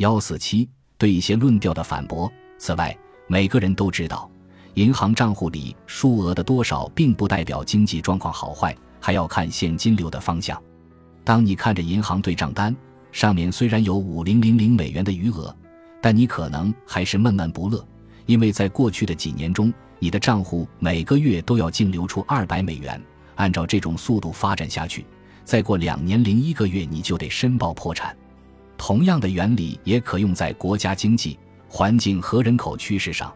幺四七对一些论调的反驳。此外，每个人都知道，银行账户里数额的多少并不代表经济状况好坏，还要看现金流的方向。当你看着银行对账单上面虽然有五零零零美元的余额，但你可能还是闷闷不乐，因为在过去的几年中，你的账户每个月都要净流出二百美元。按照这种速度发展下去，再过两年零一个月你就得申报破产。同样的原理也可用在国家经济、环境和人口趋势上。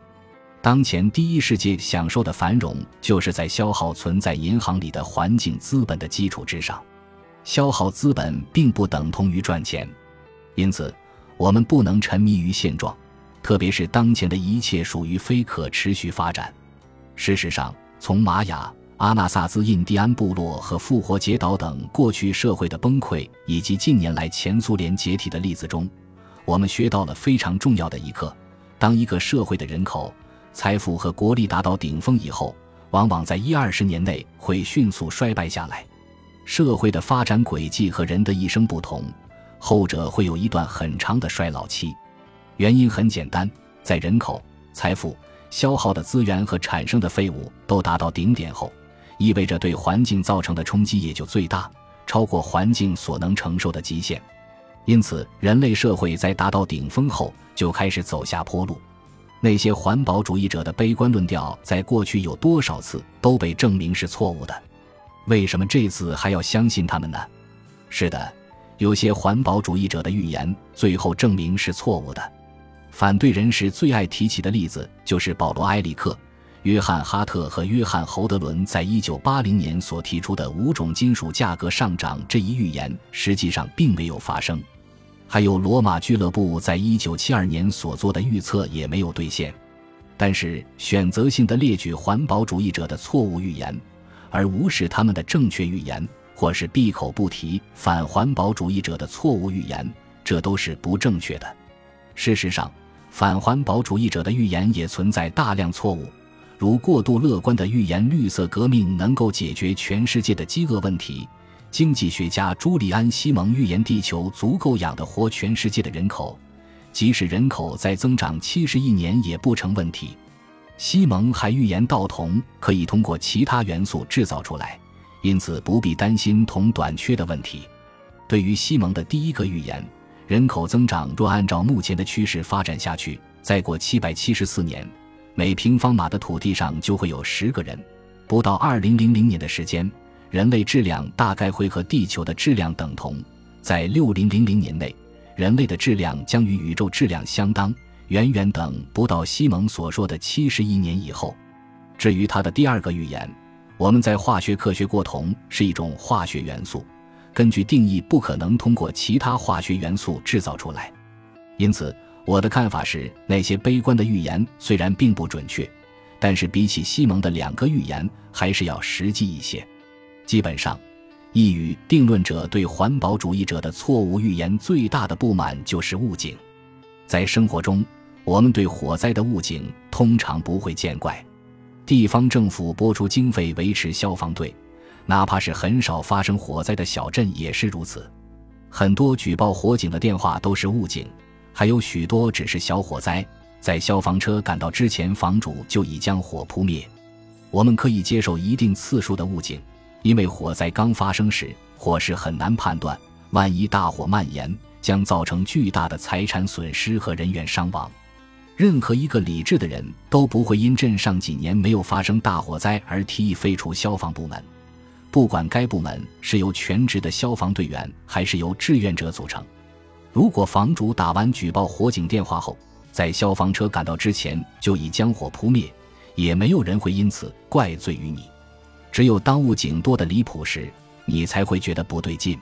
当前第一世界享受的繁荣，就是在消耗存在银行里的环境资本的基础之上。消耗资本并不等同于赚钱，因此我们不能沉迷于现状，特别是当前的一切属于非可持续发展。事实上，从玛雅。阿纳萨兹印第安部落和复活节岛等过去社会的崩溃，以及近年来前苏联解体的例子中，我们学到了非常重要的一课：当一个社会的人口、财富和国力达到顶峰以后，往往在一二十年内会迅速衰败下来。社会的发展轨迹和人的一生不同，后者会有一段很长的衰老期。原因很简单，在人口、财富消耗的资源和产生的废物都达到顶点后。意味着对环境造成的冲击也就最大，超过环境所能承受的极限。因此，人类社会在达到顶峰后就开始走下坡路。那些环保主义者的悲观论调，在过去有多少次都被证明是错误的？为什么这次还要相信他们呢？是的，有些环保主义者的预言最后证明是错误的。反对人士最爱提起的例子就是保罗·埃里克。约翰·哈特和约翰·侯德伦在一九八零年所提出的五种金属价格上涨这一预言，实际上并没有发生。还有罗马俱乐部在一九七二年所做的预测也没有兑现。但是，选择性的列举环保主义者的错误预言，而无视他们的正确预言，或是闭口不提反环保主义者的错误预言，这都是不正确的。事实上，反环保主义者的预言也存在大量错误。如过度乐观的预言，绿色革命能够解决全世界的饥饿问题；经济学家朱利安·西蒙预言地球足够养得活全世界的人口，即使人口再增长七十亿年也不成问题。西蒙还预言道铜可以通过其他元素制造出来，因此不必担心铜短缺的问题。对于西蒙的第一个预言，人口增长若按照目前的趋势发展下去，再过七百七十四年。每平方码的土地上就会有十个人，不到二零零零年的时间，人类质量大概会和地球的质量等同。在六零零零年内，人类的质量将与宇宙质量相当，远远等不到西蒙所说的七十亿年以后。至于他的第二个预言，我们在化学科学过铜是一种化学元素，根据定义不可能通过其他化学元素制造出来，因此。我的看法是，那些悲观的预言虽然并不准确，但是比起西蒙的两个预言，还是要实际一些。基本上，一语定论者对环保主义者的错误预言最大的不满就是误警。在生活中，我们对火灾的误警通常不会见怪。地方政府拨出经费维持消防队，哪怕是很少发生火灾的小镇也是如此。很多举报火警的电话都是误警。还有许多只是小火灾，在消防车赶到之前，房主就已将火扑灭。我们可以接受一定次数的误警，因为火灾刚发生时，火势很难判断，万一大火蔓延，将造成巨大的财产损失和人员伤亡。任何一个理智的人都不会因镇上几年没有发生大火灾而提议废除消防部门，不管该部门是由全职的消防队员还是由志愿者组成。如果房主打完举报火警电话后，在消防车赶到之前就已将火扑灭，也没有人会因此怪罪于你。只有当误警多的离谱时，你才会觉得不对劲。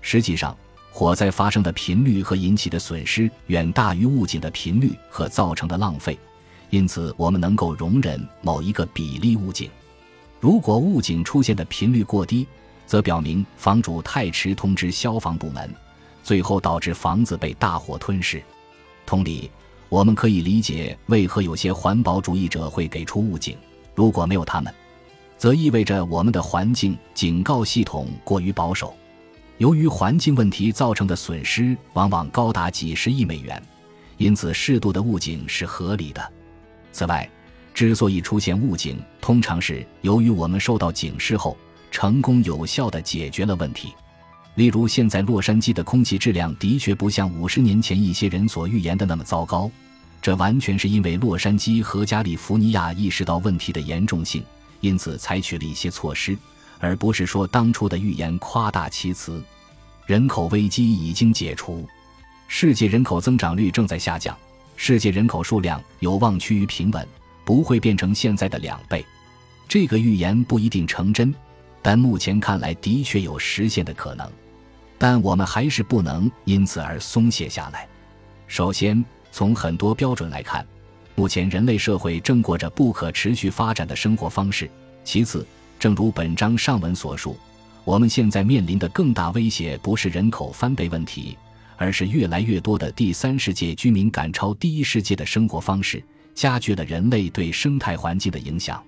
实际上，火灾发生的频率和引起的损失远大于误警的频率和造成的浪费，因此我们能够容忍某一个比例误警。如果误警出现的频率过低，则表明房主太迟通知消防部门。最后导致房子被大火吞噬。同理，我们可以理解为何有些环保主义者会给出误警。如果没有他们，则意味着我们的环境警告系统过于保守。由于环境问题造成的损失往往高达几十亿美元，因此适度的误警是合理的。此外，之所以出现误警，通常是由于我们受到警示后，成功有效地解决了问题。例如，现在洛杉矶的空气质量的确不像五十年前一些人所预言的那么糟糕，这完全是因为洛杉矶和加利福尼亚意识到问题的严重性，因此采取了一些措施。而不是说当初的预言夸大其词，人口危机已经解除，世界人口增长率正在下降，世界人口数量有望趋于平稳，不会变成现在的两倍。这个预言不一定成真，但目前看来的确有实现的可能。但我们还是不能因此而松懈下来。首先，从很多标准来看，目前人类社会正过着不可持续发展的生活方式。其次，正如本章上文所述，我们现在面临的更大威胁不是人口翻倍问题，而是越来越多的第三世界居民赶超第一世界的生活方式，加剧了人类对生态环境的影响。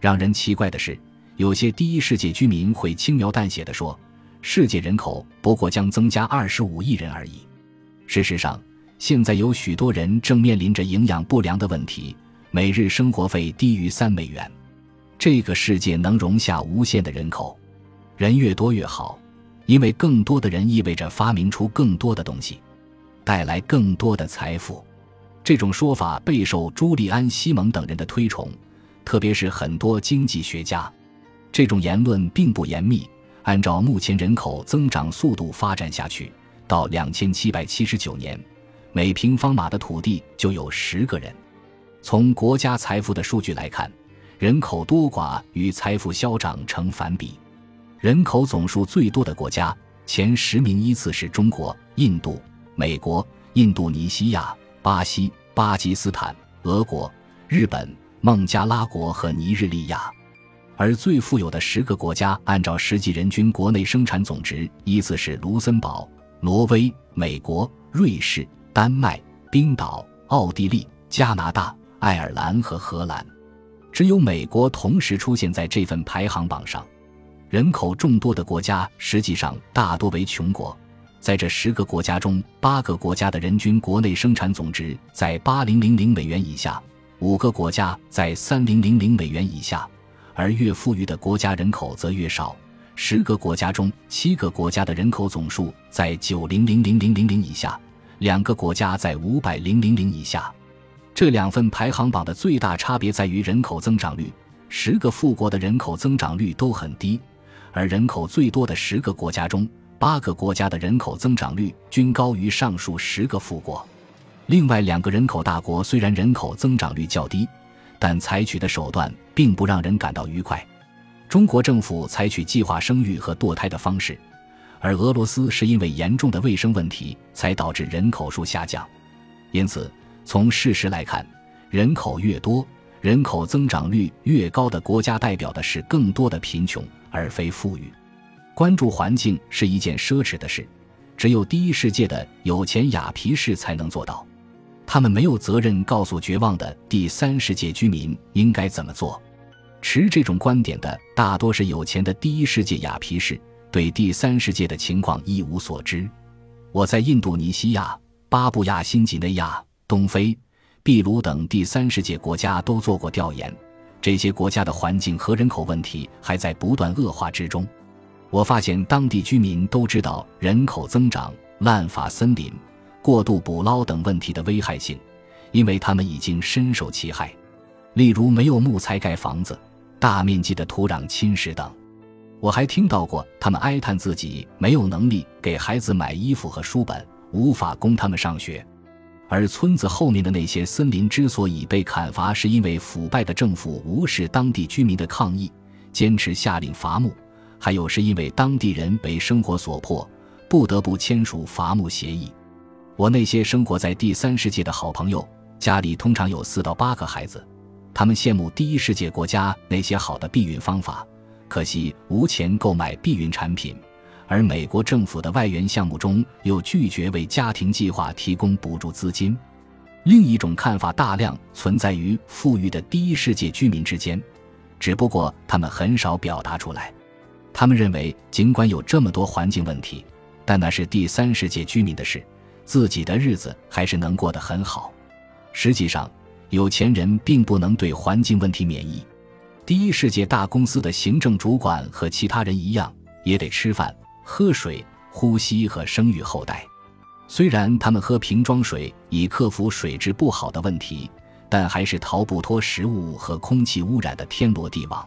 让人奇怪的是，有些第一世界居民会轻描淡写地说，世界人口不过将增加二十五亿人而已。事实上，现在有许多人正面临着营养不良的问题，每日生活费低于三美元。这个世界能容下无限的人口，人越多越好，因为更多的人意味着发明出更多的东西，带来更多的财富。这种说法备受朱利安·西蒙等人的推崇，特别是很多经济学家。这种言论并不严密。按照目前人口增长速度发展下去，到两千七百七十九年，每平方码的土地就有十个人。从国家财富的数据来看。人口多寡与财富消长成反比，人口总数最多的国家前十名依次是中国、印度、美国、印度尼西亚、巴西、巴基斯坦、俄国、日本、孟加拉国和尼日利亚，而最富有的十个国家按照实际人均国内生产总值依次是卢森堡、挪威、美国、瑞士、丹麦、冰岛、奥地利、加拿大、爱尔兰和荷兰。只有美国同时出现在这份排行榜上，人口众多的国家实际上大多为穷国。在这十个国家中，八个国家的人均国内生产总值在八零零零美元以下，五个国家在三零零零美元以下，而越富裕的国家人口则越少。十个国家中，七个国家的人口总数在九零零零零零零以下，两个国家在五百零零零以下。这两份排行榜的最大差别在于人口增长率，十个富国的人口增长率都很低，而人口最多的十个国家中，八个国家的人口增长率均高于上述十个富国。另外两个人口大国虽然人口增长率较低，但采取的手段并不让人感到愉快。中国政府采取计划生育和堕胎的方式，而俄罗斯是因为严重的卫生问题才导致人口数下降，因此。从事实来看，人口越多、人口增长率越高的国家，代表的是更多的贫穷，而非富裕。关注环境是一件奢侈的事，只有第一世界的有钱雅皮士才能做到。他们没有责任告诉绝望的第三世界居民应该怎么做。持这种观点的大多是有钱的第一世界雅皮士，对第三世界的情况一无所知。我在印度尼西亚、巴布亚新几内亚。东非、秘鲁等第三世界国家都做过调研，这些国家的环境和人口问题还在不断恶化之中。我发现当地居民都知道人口增长、滥伐森林、过度捕捞等问题的危害性，因为他们已经深受其害。例如，没有木材盖房子、大面积的土壤侵蚀等。我还听到过他们哀叹自己没有能力给孩子买衣服和书本，无法供他们上学。而村子后面的那些森林之所以被砍伐，是因为腐败的政府无视当地居民的抗议，坚持下令伐木；还有是因为当地人被生活所迫，不得不签署伐木协议。我那些生活在第三世界的好朋友，家里通常有四到八个孩子，他们羡慕第一世界国家那些好的避孕方法，可惜无钱购买避孕产品。而美国政府的外援项目中又拒绝为家庭计划提供补助资金。另一种看法大量存在于富裕的第一世界居民之间，只不过他们很少表达出来。他们认为，尽管有这么多环境问题，但那是第三世界居民的事，自己的日子还是能过得很好。实际上，有钱人并不能对环境问题免疫。第一世界大公司的行政主管和其他人一样，也得吃饭、喝水、呼吸和生育后代。虽然他们喝瓶装水以克服水质不好的问题，但还是逃不脱食物和空气污染的天罗地网。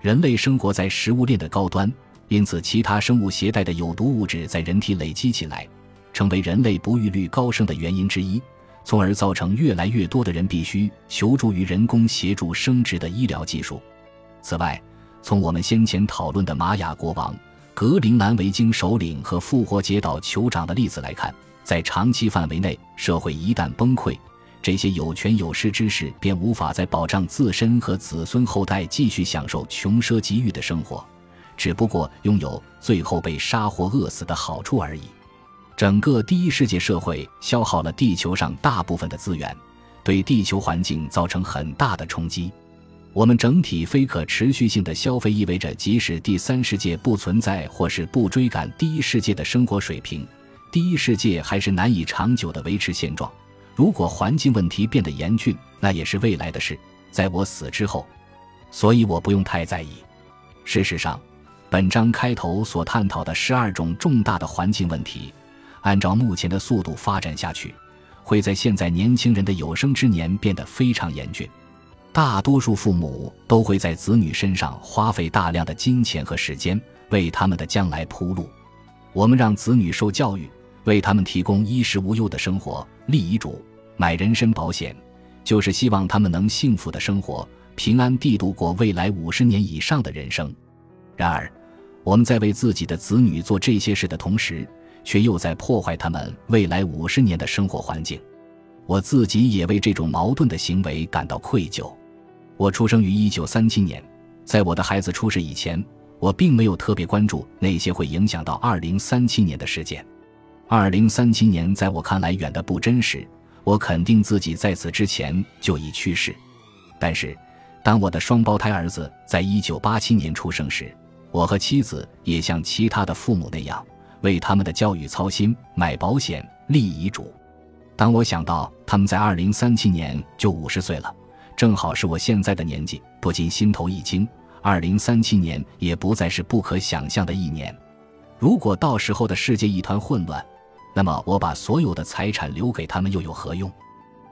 人类生活在食物链的高端，因此其他生物携带的有毒物质在人体累积起来，成为人类不育率高升的原因之一，从而造成越来越多的人必须求助于人工协助生殖的医疗技术。此外，从我们先前讨论的玛雅国王。格陵兰维京首领和复活节岛酋长的例子来看，在长期范围内，社会一旦崩溃，这些有权有势之士便无法再保障自身和子孙后代继续享受穷奢极欲的生活，只不过拥有最后被杀或饿死的好处而已。整个第一世界社会消耗了地球上大部分的资源，对地球环境造成很大的冲击。我们整体非可持续性的消费意味着，即使第三世界不存在或是不追赶第一世界的生活水平，第一世界还是难以长久的维持现状。如果环境问题变得严峻，那也是未来的事，在我死之后，所以我不用太在意。事实上，本章开头所探讨的十二种重大的环境问题，按照目前的速度发展下去，会在现在年轻人的有生之年变得非常严峻。大多数父母都会在子女身上花费大量的金钱和时间，为他们的将来铺路。我们让子女受教育，为他们提供衣食无忧的生活，立遗嘱、买人身保险，就是希望他们能幸福的生活，平安地度过未来五十年以上的人生。然而，我们在为自己的子女做这些事的同时，却又在破坏他们未来五十年的生活环境。我自己也为这种矛盾的行为感到愧疚。我出生于一九三七年，在我的孩子出世以前，我并没有特别关注那些会影响到二零三七年的事件。二零三七年在我看来远的不真实，我肯定自己在此之前就已去世。但是，当我的双胞胎儿子在一九八七年出生时，我和妻子也像其他的父母那样为他们的教育操心，买保险，立遗嘱。当我想到他们在二零三七年就五十岁了。正好是我现在的年纪，不禁心头一惊。二零三七年也不再是不可想象的一年。如果到时候的世界一团混乱，那么我把所有的财产留给他们又有何用？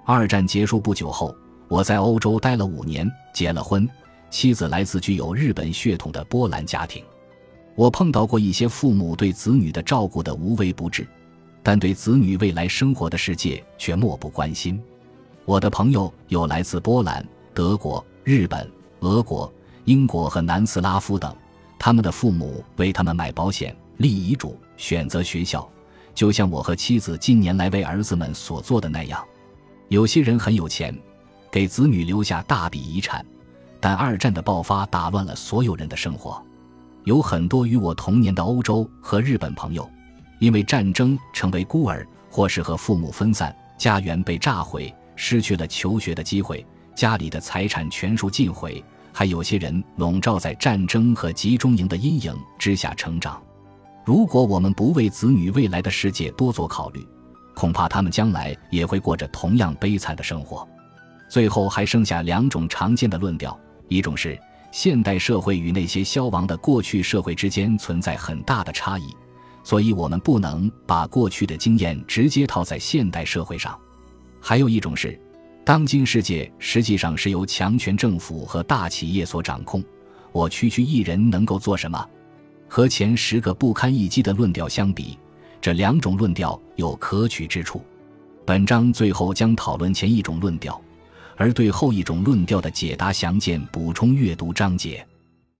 二战结束不久后，我在欧洲待了五年，结了婚，妻子来自具有日本血统的波兰家庭。我碰到过一些父母对子女的照顾的无微不至，但对子女未来生活的世界却漠不关心。我的朋友有来自波兰、德国、日本、俄国、英国和南斯拉夫等，他们的父母为他们买保险、立遗嘱、选择学校，就像我和妻子近年来为儿子们所做的那样。有些人很有钱，给子女留下大笔遗产，但二战的爆发打乱了所有人的生活。有很多与我同年的欧洲和日本朋友，因为战争成为孤儿，或是和父母分散，家园被炸毁。失去了求学的机会，家里的财产全数尽毁，还有些人笼罩在战争和集中营的阴影之下成长。如果我们不为子女未来的世界多做考虑，恐怕他们将来也会过着同样悲惨的生活。最后还剩下两种常见的论调：一种是现代社会与那些消亡的过去社会之间存在很大的差异，所以我们不能把过去的经验直接套在现代社会上。还有一种是，当今世界实际上是由强权政府和大企业所掌控。我区区一人能够做什么？和前十个不堪一击的论调相比，这两种论调有可取之处。本章最后将讨论前一种论调，而对后一种论调的解答详见补充阅读章节。